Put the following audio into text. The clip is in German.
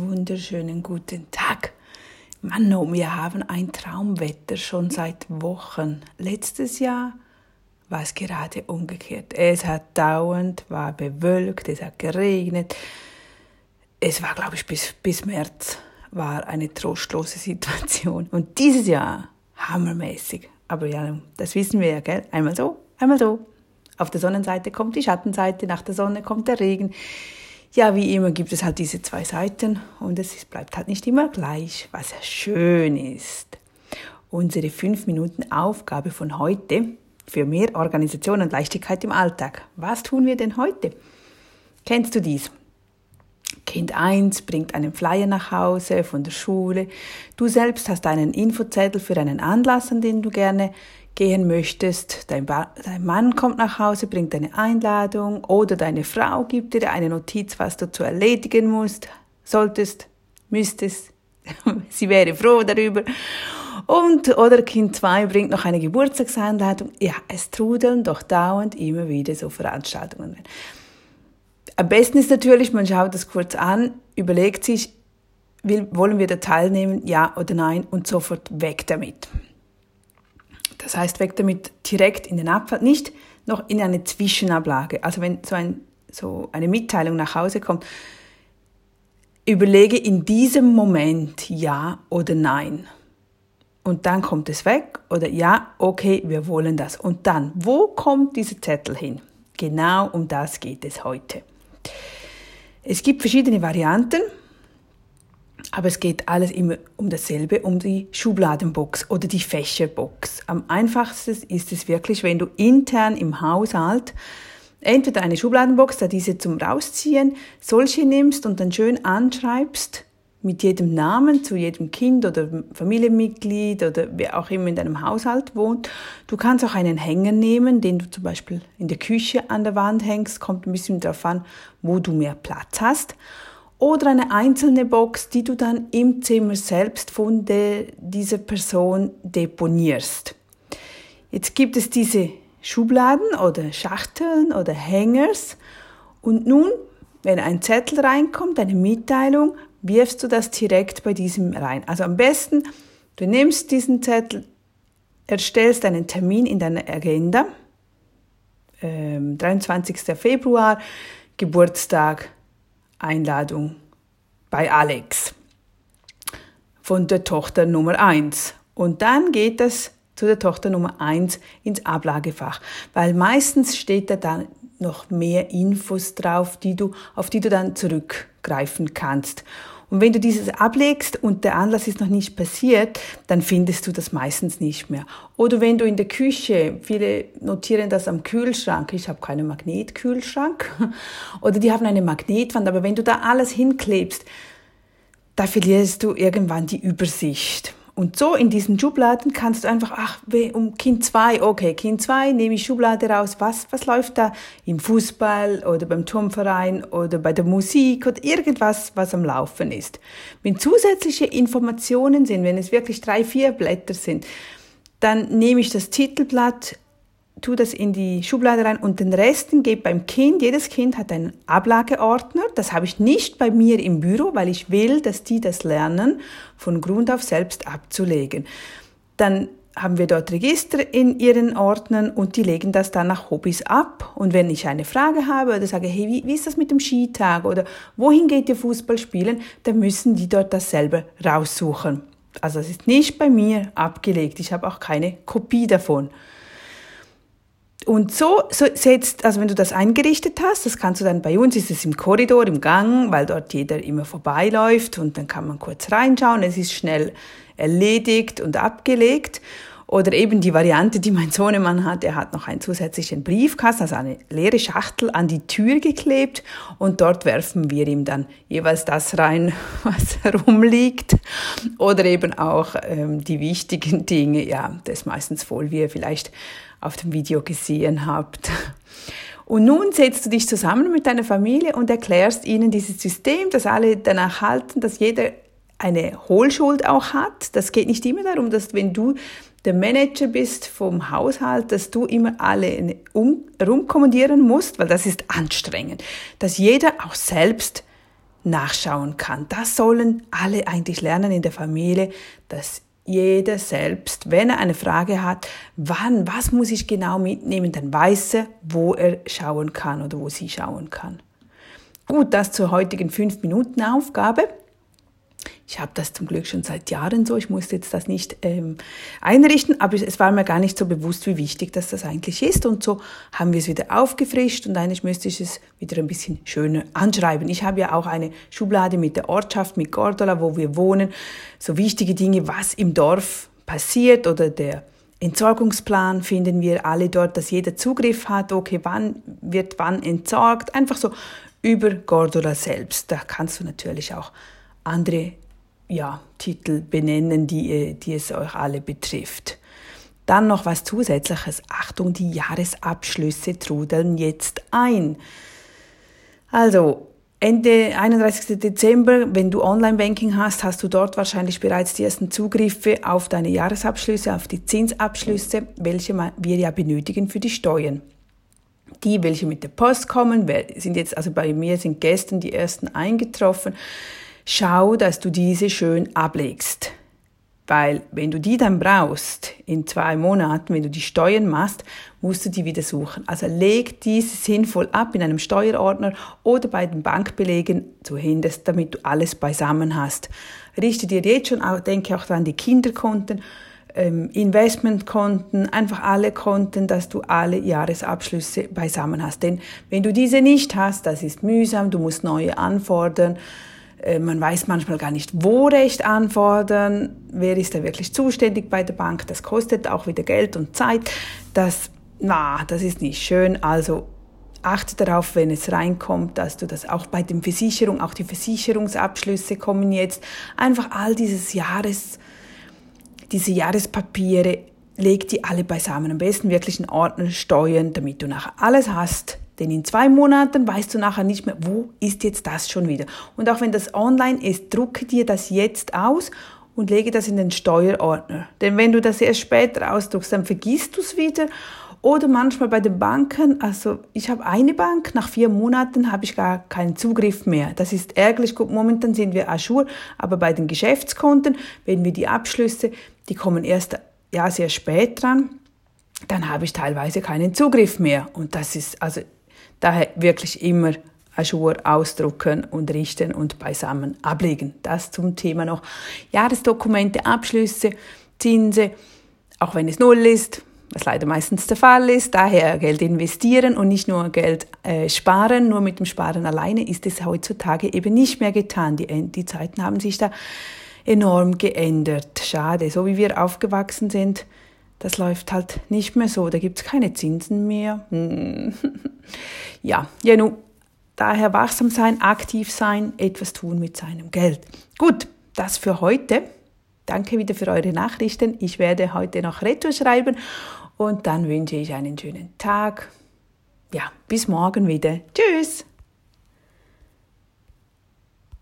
wunderschönen guten Tag. Mann, oh, wir haben ein Traumwetter schon seit Wochen. Letztes Jahr war es gerade umgekehrt. Es hat dauernd, war bewölkt, es hat geregnet. Es war, glaube ich, bis, bis März war eine trostlose Situation. Und dieses Jahr hammermäßig. Aber ja, das wissen wir ja, gell? Einmal so, einmal so. Auf der Sonnenseite kommt die Schattenseite, nach der Sonne kommt der Regen ja, wie immer gibt es halt diese zwei Seiten und es bleibt halt nicht immer gleich, was ja schön ist. Unsere fünf Minuten Aufgabe von heute für mehr Organisation und Leichtigkeit im Alltag. Was tun wir denn heute? Kennst du dies? Kind 1 bringt einen Flyer nach Hause von der Schule. Du selbst hast einen Infozettel für einen Anlass, an den du gerne gehen möchtest, dein, dein, Mann kommt nach Hause, bringt eine Einladung oder deine Frau gibt dir eine Notiz, was du zu erledigen musst, solltest, müsstest. Sie wäre froh darüber. Und, oder Kind 2 bringt noch eine Geburtstagseinladung. Ja, es trudeln doch dauernd immer wieder so Veranstaltungen. Am besten ist natürlich, man schaut das kurz an, überlegt sich, will, wollen wir da teilnehmen, ja oder nein, und sofort weg damit. Das heißt, weg damit direkt in den Abfall, nicht noch in eine Zwischenablage. Also wenn so, ein, so eine Mitteilung nach Hause kommt, überlege in diesem Moment ja oder nein. Und dann kommt es weg oder ja, okay, wir wollen das. Und dann, wo kommt dieser Zettel hin? Genau um das geht es heute. Es gibt verschiedene Varianten. Aber es geht alles immer um dasselbe, um die Schubladenbox oder die Fächerbox. Am einfachsten ist es wirklich, wenn du intern im Haushalt entweder eine Schubladenbox, da diese zum Rausziehen, solche nimmst und dann schön anschreibst mit jedem Namen zu jedem Kind oder Familienmitglied oder wer auch immer in deinem Haushalt wohnt. Du kannst auch einen Hänger nehmen, den du zum Beispiel in der Küche an der Wand hängst, kommt ein bisschen darauf an, wo du mehr Platz hast oder eine einzelne Box, die du dann im Zimmer selbst von der, dieser Person deponierst. Jetzt gibt es diese Schubladen oder Schachteln oder Hangers und nun, wenn ein Zettel reinkommt, eine Mitteilung, wirfst du das direkt bei diesem rein. Also am besten, du nimmst diesen Zettel, erstellst einen Termin in deiner Agenda, ähm, 23. Februar, Geburtstag Einladung bei Alex von der Tochter Nummer 1. Und dann geht es zu der Tochter Nummer 1 ins Ablagefach, weil meistens steht da dann noch mehr Infos drauf, die du, auf die du dann zurückgreifen kannst. Und wenn du dieses ablegst und der Anlass ist noch nicht passiert, dann findest du das meistens nicht mehr. Oder wenn du in der Küche, viele notieren das am Kühlschrank, ich habe keinen Magnetkühlschrank, oder die haben eine Magnetwand, aber wenn du da alles hinklebst, da verlierst du irgendwann die Übersicht. Und so in diesen Schubladen kannst du einfach, ach, um Kind 2, okay, Kind 2, nehme ich Schublade raus, was, was läuft da im Fußball oder beim Turmverein oder bei der Musik oder irgendwas, was am Laufen ist. Wenn zusätzliche Informationen sind, wenn es wirklich drei, vier Blätter sind, dann nehme ich das Titelblatt tu das in die Schublade rein und den Resten gebe beim Kind. Jedes Kind hat einen Ablageordner. Das habe ich nicht bei mir im Büro, weil ich will, dass die das lernen, von Grund auf selbst abzulegen. Dann haben wir dort Register in ihren Ordnern und die legen das dann nach Hobbys ab. Und wenn ich eine Frage habe oder sage, hey, wie, wie ist das mit dem Skitag oder wohin geht ihr Fußball spielen, dann müssen die dort das selber raussuchen. Also es ist nicht bei mir abgelegt. Ich habe auch keine Kopie davon. Und so, so setzt, also wenn du das eingerichtet hast, das kannst du dann bei uns, ist es im Korridor, im Gang, weil dort jeder immer vorbeiläuft und dann kann man kurz reinschauen, es ist schnell erledigt und abgelegt. Oder eben die Variante, die mein Sohnemann hat, er hat noch einen zusätzlichen Briefkasten, also eine leere Schachtel an die Tür geklebt und dort werfen wir ihm dann jeweils das rein, was herumliegt. Oder eben auch ähm, die wichtigen Dinge, ja, das ist meistens voll, wie ihr vielleicht auf dem Video gesehen habt. Und nun setzt du dich zusammen mit deiner Familie und erklärst ihnen dieses System, dass alle danach halten, dass jeder eine Hohlschuld auch hat. Das geht nicht immer darum, dass wenn du der Manager bist vom Haushalt, dass du immer alle um, rumkommandieren musst, weil das ist anstrengend. Dass jeder auch selbst nachschauen kann. Das sollen alle eigentlich lernen in der Familie, dass jeder selbst, wenn er eine Frage hat, wann, was muss ich genau mitnehmen, dann weiß er, wo er schauen kann oder wo sie schauen kann. Gut, das zur heutigen 5-Minuten-Aufgabe. Ich habe das zum Glück schon seit Jahren so. Ich musste jetzt das nicht ähm, einrichten, aber es war mir gar nicht so bewusst, wie wichtig dass das eigentlich ist. Und so haben wir es wieder aufgefrischt und eigentlich müsste ich es wieder ein bisschen schöner anschreiben. Ich habe ja auch eine Schublade mit der Ortschaft, mit Gordola, wo wir wohnen. So wichtige Dinge, was im Dorf passiert oder der Entsorgungsplan finden wir alle dort, dass jeder Zugriff hat. Okay, wann wird wann entsorgt? Einfach so über Gordola selbst. Da kannst du natürlich auch andere ja, Titel benennen, die, äh, die es euch alle betrifft. Dann noch was Zusätzliches. Achtung, die Jahresabschlüsse trudeln jetzt ein. Also, Ende 31. Dezember, wenn du Online-Banking hast, hast du dort wahrscheinlich bereits die ersten Zugriffe auf deine Jahresabschlüsse, auf die Zinsabschlüsse, welche wir ja benötigen für die Steuern. Die, welche mit der Post kommen, sind jetzt, also bei mir sind gestern die ersten eingetroffen. Schau, dass du diese schön ablegst. Weil wenn du die dann brauchst, in zwei Monaten, wenn du die Steuern machst, musst du die wieder suchen. Also leg diese sinnvoll ab in einem Steuerordner oder bei den Bankbelegen zumindest, damit du alles beisammen hast. Richte dir jetzt schon, auch, denke auch an die Kinderkonten, ähm, Investmentkonten, einfach alle Konten, dass du alle Jahresabschlüsse beisammen hast. Denn wenn du diese nicht hast, das ist mühsam, du musst neue anfordern, man weiß manchmal gar nicht, wo Recht anfordern, wer ist da wirklich zuständig bei der Bank. Das kostet auch wieder Geld und Zeit. Das, na, das ist nicht schön. Also achte darauf, wenn es reinkommt, dass du das auch bei den Versicherungen, auch die Versicherungsabschlüsse kommen jetzt, einfach all dieses Jahres, diese Jahrespapiere, leg die alle beisammen. Am besten wirklich in Ordner steuern, damit du nachher alles hast, denn in zwei Monaten weißt du nachher nicht mehr, wo ist jetzt das schon wieder. Und auch wenn das online ist, drucke dir das jetzt aus und lege das in den Steuerordner. Denn wenn du das erst später ausdruckst, dann vergisst du es wieder. Oder manchmal bei den Banken, also ich habe eine Bank, nach vier Monaten habe ich gar keinen Zugriff mehr. Das ist ärgerlich. Gut, momentan sind wir Ajour, aber bei den Geschäftskonten, wenn wir die Abschlüsse, die kommen erst ja sehr spät dran, dann habe ich teilweise keinen Zugriff mehr. Und das ist also Daher wirklich immer Ajour ausdrucken und richten und beisammen ablegen. Das zum Thema noch Jahresdokumente, Abschlüsse, Zinse, auch wenn es null ist, was leider meistens der Fall ist. Daher Geld investieren und nicht nur Geld äh, sparen. Nur mit dem Sparen alleine ist es heutzutage eben nicht mehr getan. Die, die Zeiten haben sich da enorm geändert. Schade, so wie wir aufgewachsen sind, das läuft halt nicht mehr so. Da gibt es keine Zinsen mehr. Hm. ja, ja, nun, daher wachsam sein, aktiv sein, etwas tun mit seinem Geld. Gut, das für heute. Danke wieder für eure Nachrichten. Ich werde heute noch Retro schreiben und dann wünsche ich einen schönen Tag. Ja, bis morgen wieder. Tschüss.